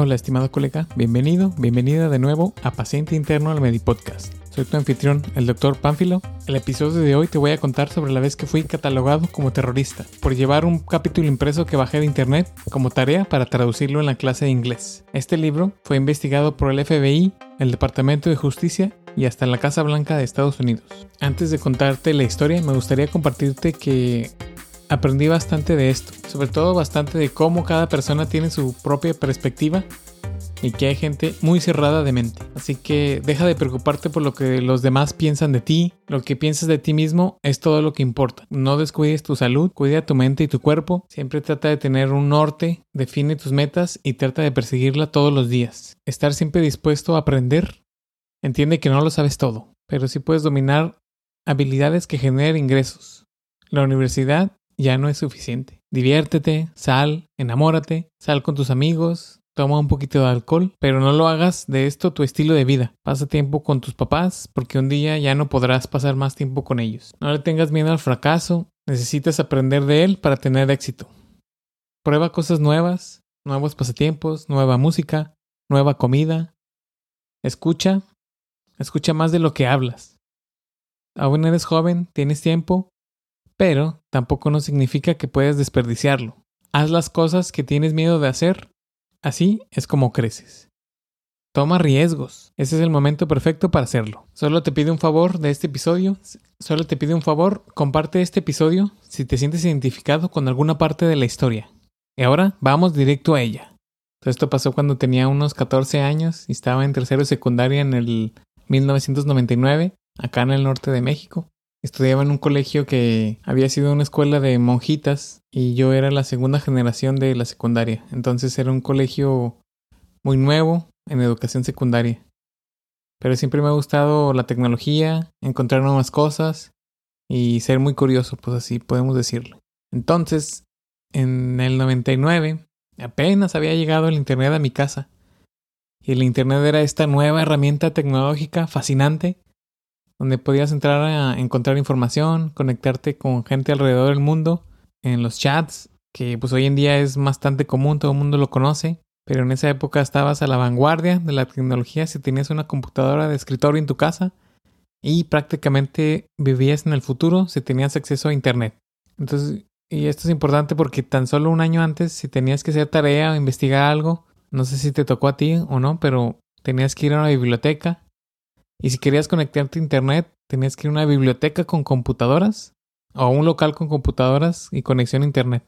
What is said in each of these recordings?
Hola estimado colega, bienvenido, bienvenida de nuevo a Paciente Interno al Medipodcast. Soy tu anfitrión, el Dr. Pánfilo. El episodio de hoy te voy a contar sobre la vez que fui catalogado como terrorista por llevar un capítulo impreso que bajé de internet como tarea para traducirlo en la clase de inglés. Este libro fue investigado por el FBI, el Departamento de Justicia y hasta la Casa Blanca de Estados Unidos. Antes de contarte la historia, me gustaría compartirte que aprendí bastante de esto, sobre todo bastante de cómo cada persona tiene su propia perspectiva y que hay gente muy cerrada de mente. Así que deja de preocuparte por lo que los demás piensan de ti. Lo que piensas de ti mismo es todo lo que importa. No descuides tu salud, cuida tu mente y tu cuerpo. Siempre trata de tener un norte, define tus metas y trata de perseguirla todos los días. Estar siempre dispuesto a aprender. Entiende que no lo sabes todo, pero sí puedes dominar habilidades que generen ingresos. La universidad ya no es suficiente. Diviértete, sal, enamórate, sal con tus amigos, toma un poquito de alcohol, pero no lo hagas de esto tu estilo de vida. Pasa tiempo con tus papás porque un día ya no podrás pasar más tiempo con ellos. No le tengas miedo al fracaso, necesitas aprender de él para tener éxito. Prueba cosas nuevas, nuevos pasatiempos, nueva música, nueva comida. Escucha, escucha más de lo que hablas. Aún eres joven, tienes tiempo, pero tampoco no significa que puedas desperdiciarlo. Haz las cosas que tienes miedo de hacer, así es como creces. Toma riesgos, ese es el momento perfecto para hacerlo. Solo te pido un favor de este episodio, solo te pido un favor, comparte este episodio si te sientes identificado con alguna parte de la historia. Y ahora vamos directo a ella. Esto pasó cuando tenía unos 14 años y estaba en tercero secundaria en el 1999, acá en el norte de México. Estudiaba en un colegio que había sido una escuela de monjitas y yo era la segunda generación de la secundaria. Entonces era un colegio muy nuevo en educación secundaria. Pero siempre me ha gustado la tecnología, encontrar nuevas cosas y ser muy curioso, pues así podemos decirlo. Entonces, en el 99, apenas había llegado el Internet a mi casa. Y el Internet era esta nueva herramienta tecnológica fascinante donde podías entrar a encontrar información, conectarte con gente alrededor del mundo, en los chats, que pues hoy en día es bastante común, todo el mundo lo conoce, pero en esa época estabas a la vanguardia de la tecnología si tenías una computadora de escritorio en tu casa y prácticamente vivías en el futuro si tenías acceso a internet. Entonces, y esto es importante porque tan solo un año antes, si tenías que hacer tarea o investigar algo, no sé si te tocó a ti o no, pero tenías que ir a una biblioteca y si querías conectarte a internet, tenías que ir a una biblioteca con computadoras o a un local con computadoras y conexión a internet,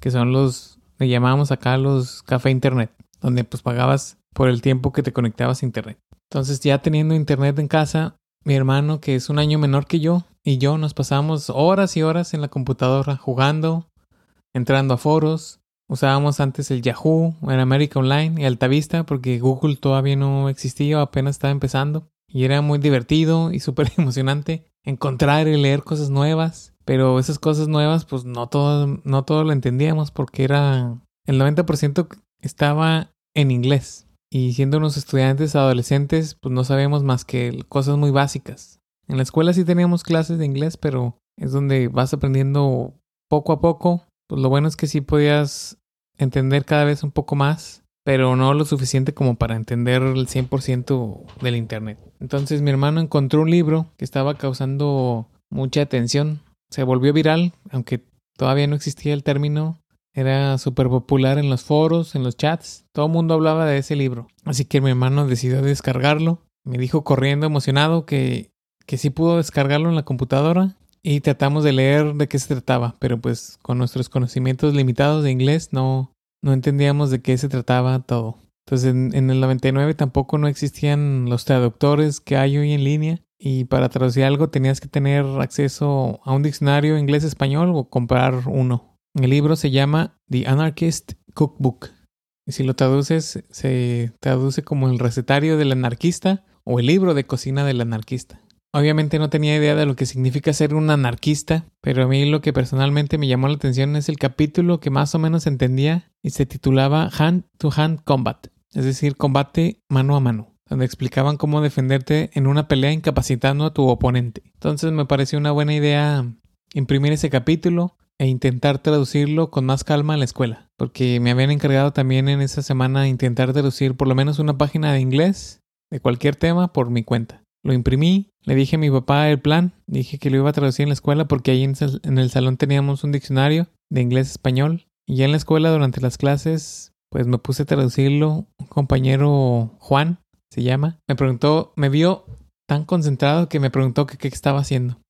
que son los, le llamábamos acá los café internet, donde pues pagabas por el tiempo que te conectabas a internet. Entonces ya teniendo internet en casa, mi hermano, que es un año menor que yo, y yo nos pasamos horas y horas en la computadora jugando, entrando a foros. Usábamos antes el Yahoo, en América Online y Altavista porque Google todavía no existía, apenas estaba empezando. Y era muy divertido y súper emocionante encontrar y leer cosas nuevas. Pero esas cosas nuevas, pues no todo, no todo lo entendíamos porque era... El 90% estaba en inglés. Y siendo unos estudiantes adolescentes, pues no sabíamos más que cosas muy básicas. En la escuela sí teníamos clases de inglés, pero es donde vas aprendiendo poco a poco. Pues lo bueno es que sí podías entender cada vez un poco más pero no lo suficiente como para entender el 100% del Internet. Entonces mi hermano encontró un libro que estaba causando mucha atención. Se volvió viral, aunque todavía no existía el término. Era súper popular en los foros, en los chats. Todo el mundo hablaba de ese libro. Así que mi hermano decidió descargarlo. Me dijo corriendo emocionado que, que sí pudo descargarlo en la computadora. Y tratamos de leer de qué se trataba. Pero pues con nuestros conocimientos limitados de inglés no, no entendíamos de qué se trataba todo. Entonces en, el 99 tampoco no existían los traductores que hay hoy en línea y para traducir algo tenías que tener acceso a un diccionario inglés-español o comprar uno. El libro se llama The Anarchist Cookbook y si lo traduces se traduce como el recetario del anarquista o el libro de cocina del anarquista. Obviamente no tenía idea de lo que significa ser un anarquista, pero a mí lo que personalmente me llamó la atención es el capítulo que más o menos entendía y se titulaba Hand to Hand Combat, es decir, combate mano a mano, donde explicaban cómo defenderte en una pelea incapacitando a tu oponente. Entonces me pareció una buena idea imprimir ese capítulo e intentar traducirlo con más calma a la escuela. porque me habían encargado también en esa semana intentar traducir por lo menos una página de inglés de cualquier tema por mi cuenta. Lo imprimí, le dije a mi papá el plan, dije que lo iba a traducir en la escuela porque ahí en el salón teníamos un diccionario de inglés-español y ya en la escuela durante las clases pues me puse a traducirlo. Un compañero Juan se llama, me preguntó, me vio tan concentrado que me preguntó qué estaba haciendo.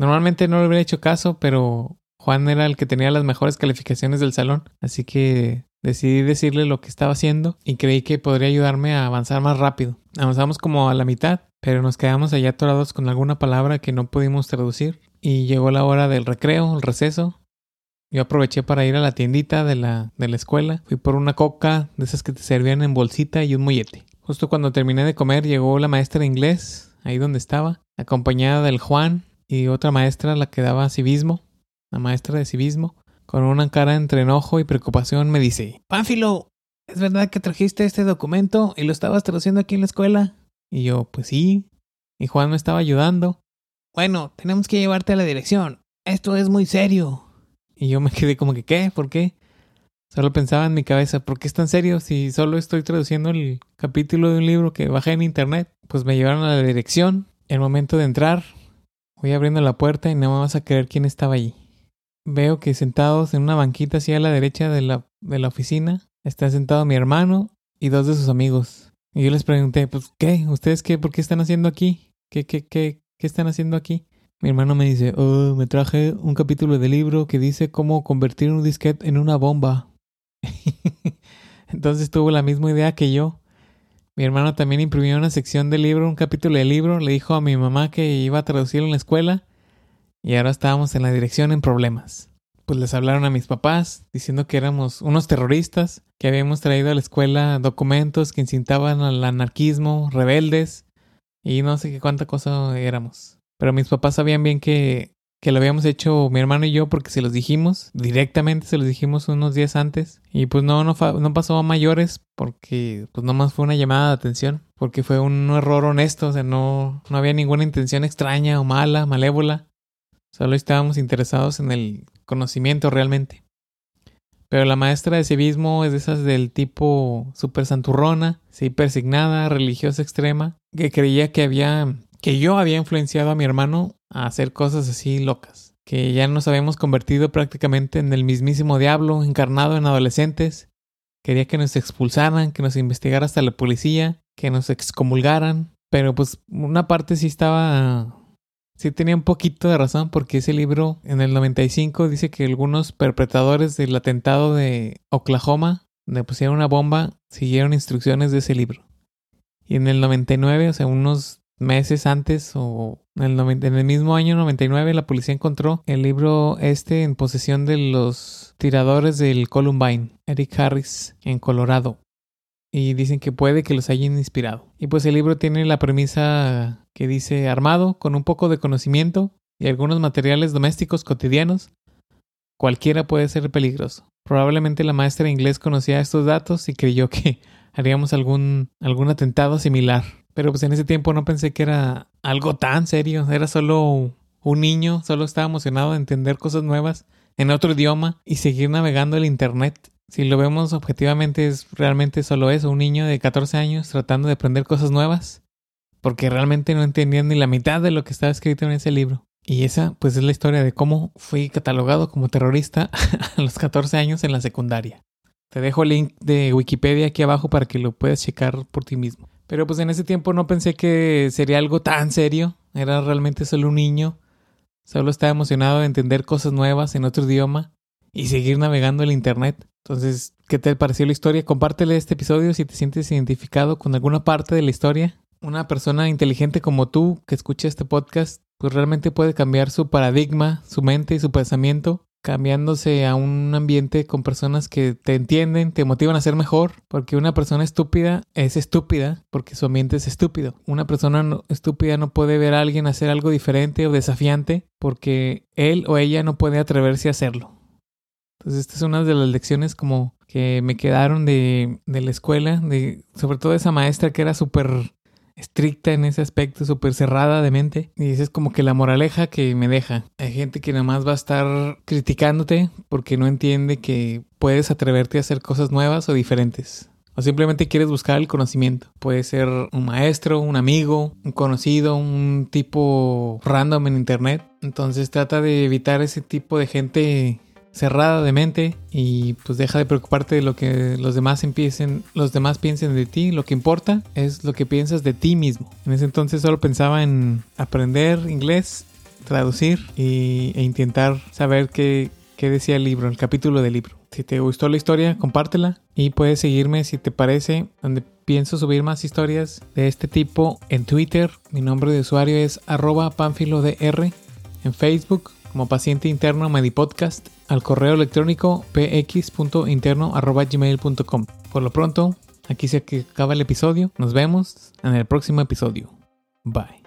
Normalmente no le hubiera hecho caso, pero Juan era el que tenía las mejores calificaciones del salón, así que decidí decirle lo que estaba haciendo y creí que podría ayudarme a avanzar más rápido. Avanzamos como a la mitad, pero nos quedamos allá atorados con alguna palabra que no pudimos traducir y llegó la hora del recreo, el receso. Yo aproveché para ir a la tiendita de la, de la escuela, fui por una coca de esas que te servían en bolsita y un mollete. Justo cuando terminé de comer llegó la maestra de inglés, ahí donde estaba, acompañada del Juan y otra maestra, la que daba civismo, la maestra de civismo, con una cara entre enojo y preocupación me dice, Pánfilo, ¿es verdad que trajiste este documento y lo estabas traduciendo aquí en la escuela? Y yo, pues sí. Y Juan me estaba ayudando. Bueno, tenemos que llevarte a la dirección. Esto es muy serio. Y yo me quedé como que, ¿qué? ¿Por qué? Solo pensaba en mi cabeza, ¿por qué es tan serio si solo estoy traduciendo el capítulo de un libro que bajé en internet? Pues me llevaron a la dirección. El momento de entrar, voy abriendo la puerta y no me vas a creer quién estaba allí. Veo que sentados en una banquita así a la derecha de la, de la oficina está sentado mi hermano y dos de sus amigos. Y yo les pregunté, pues, ¿qué? ¿Ustedes qué? ¿Por qué están haciendo aquí? ¿Qué, qué, qué, qué están haciendo aquí? Mi hermano me dice, oh, me traje un capítulo de libro que dice cómo convertir un disquete en una bomba. Entonces tuvo la misma idea que yo. Mi hermano también imprimió una sección del libro, un capítulo del libro, le dijo a mi mamá que iba a traducirlo en la escuela y ahora estábamos en la dirección en problemas. Pues les hablaron a mis papás diciendo que éramos unos terroristas, que habíamos traído a la escuela documentos que incitaban al anarquismo, rebeldes y no sé qué cuánta cosa éramos. Pero mis papás sabían bien que que lo habíamos hecho mi hermano y yo porque se los dijimos, directamente se los dijimos unos días antes. Y pues no, no, no pasó a mayores porque pues nomás fue una llamada de atención, porque fue un error honesto, o sea, no, no había ninguna intención extraña o mala, malévola. Solo estábamos interesados en el conocimiento realmente. Pero la maestra de civismo es de esas del tipo super santurrona, sí persignada, religiosa extrema, que creía que había que yo había influenciado a mi hermano a hacer cosas así locas, que ya nos habíamos convertido prácticamente en el mismísimo diablo encarnado en adolescentes. Quería que nos expulsaran, que nos investigara hasta la policía, que nos excomulgaran, pero pues una parte sí estaba sí tenía un poquito de razón porque ese libro en el 95 dice que algunos perpetradores del atentado de Oklahoma, donde pusieron una bomba, siguieron instrucciones de ese libro. Y en el 99, o sea, unos meses antes o en el, en el, mismo año 99 la policía encontró el libro este en posesión de los tiradores del Columbine, Eric Harris, en Colorado. Y dicen que puede que los hayan inspirado. Y pues el libro tiene la premisa que dice armado con un poco de conocimiento y algunos materiales domésticos cotidianos, cualquiera puede ser peligroso. Probablemente la maestra de inglés conocía estos datos y creyó que haríamos algún, algún atentado similar. Pero pues en ese tiempo no pensé que era algo tan serio. Era solo un niño, solo estaba emocionado de entender cosas nuevas en otro idioma y seguir navegando el Internet. Si lo vemos objetivamente es realmente solo eso, un niño de 14 años tratando de aprender cosas nuevas, porque realmente no entendía ni la mitad de lo que estaba escrito en ese libro. Y esa pues es la historia de cómo fui catalogado como terrorista a los 14 años en la secundaria. Te dejo el link de Wikipedia aquí abajo para que lo puedas checar por ti mismo. Pero pues en ese tiempo no pensé que sería algo tan serio. Era realmente solo un niño. Solo estaba emocionado de entender cosas nuevas en otro idioma y seguir navegando el Internet. Entonces, ¿qué te pareció la historia? Compártele este episodio si te sientes identificado con alguna parte de la historia. Una persona inteligente como tú que escucha este podcast, pues realmente puede cambiar su paradigma, su mente y su pensamiento cambiándose a un ambiente con personas que te entienden, te motivan a ser mejor, porque una persona estúpida es estúpida porque su ambiente es estúpido. Una persona estúpida no puede ver a alguien hacer algo diferente o desafiante porque él o ella no puede atreverse a hacerlo. Entonces esta es una de las lecciones como que me quedaron de, de la escuela, de, sobre todo esa maestra que era súper estricta en ese aspecto, súper cerrada de mente. Y esa es como que la moraleja que me deja. Hay gente que nada más va a estar criticándote porque no entiende que puedes atreverte a hacer cosas nuevas o diferentes. O simplemente quieres buscar el conocimiento. Puede ser un maestro, un amigo, un conocido, un tipo random en internet. Entonces trata de evitar ese tipo de gente cerrada de mente y pues deja de preocuparte de lo que los demás empiecen, los demás piensen de ti. Lo que importa es lo que piensas de ti mismo. En ese entonces solo pensaba en aprender inglés, traducir y, e intentar saber qué, qué decía el libro, el capítulo del libro. Si te gustó la historia, compártela y puedes seguirme si te parece, donde pienso subir más historias de este tipo en Twitter. Mi nombre de usuario es arroba panfilodr. En Facebook como paciente interno Medipodcast al correo electrónico px.interno.gmail.com. Por lo pronto, aquí se acaba el episodio. Nos vemos en el próximo episodio. Bye.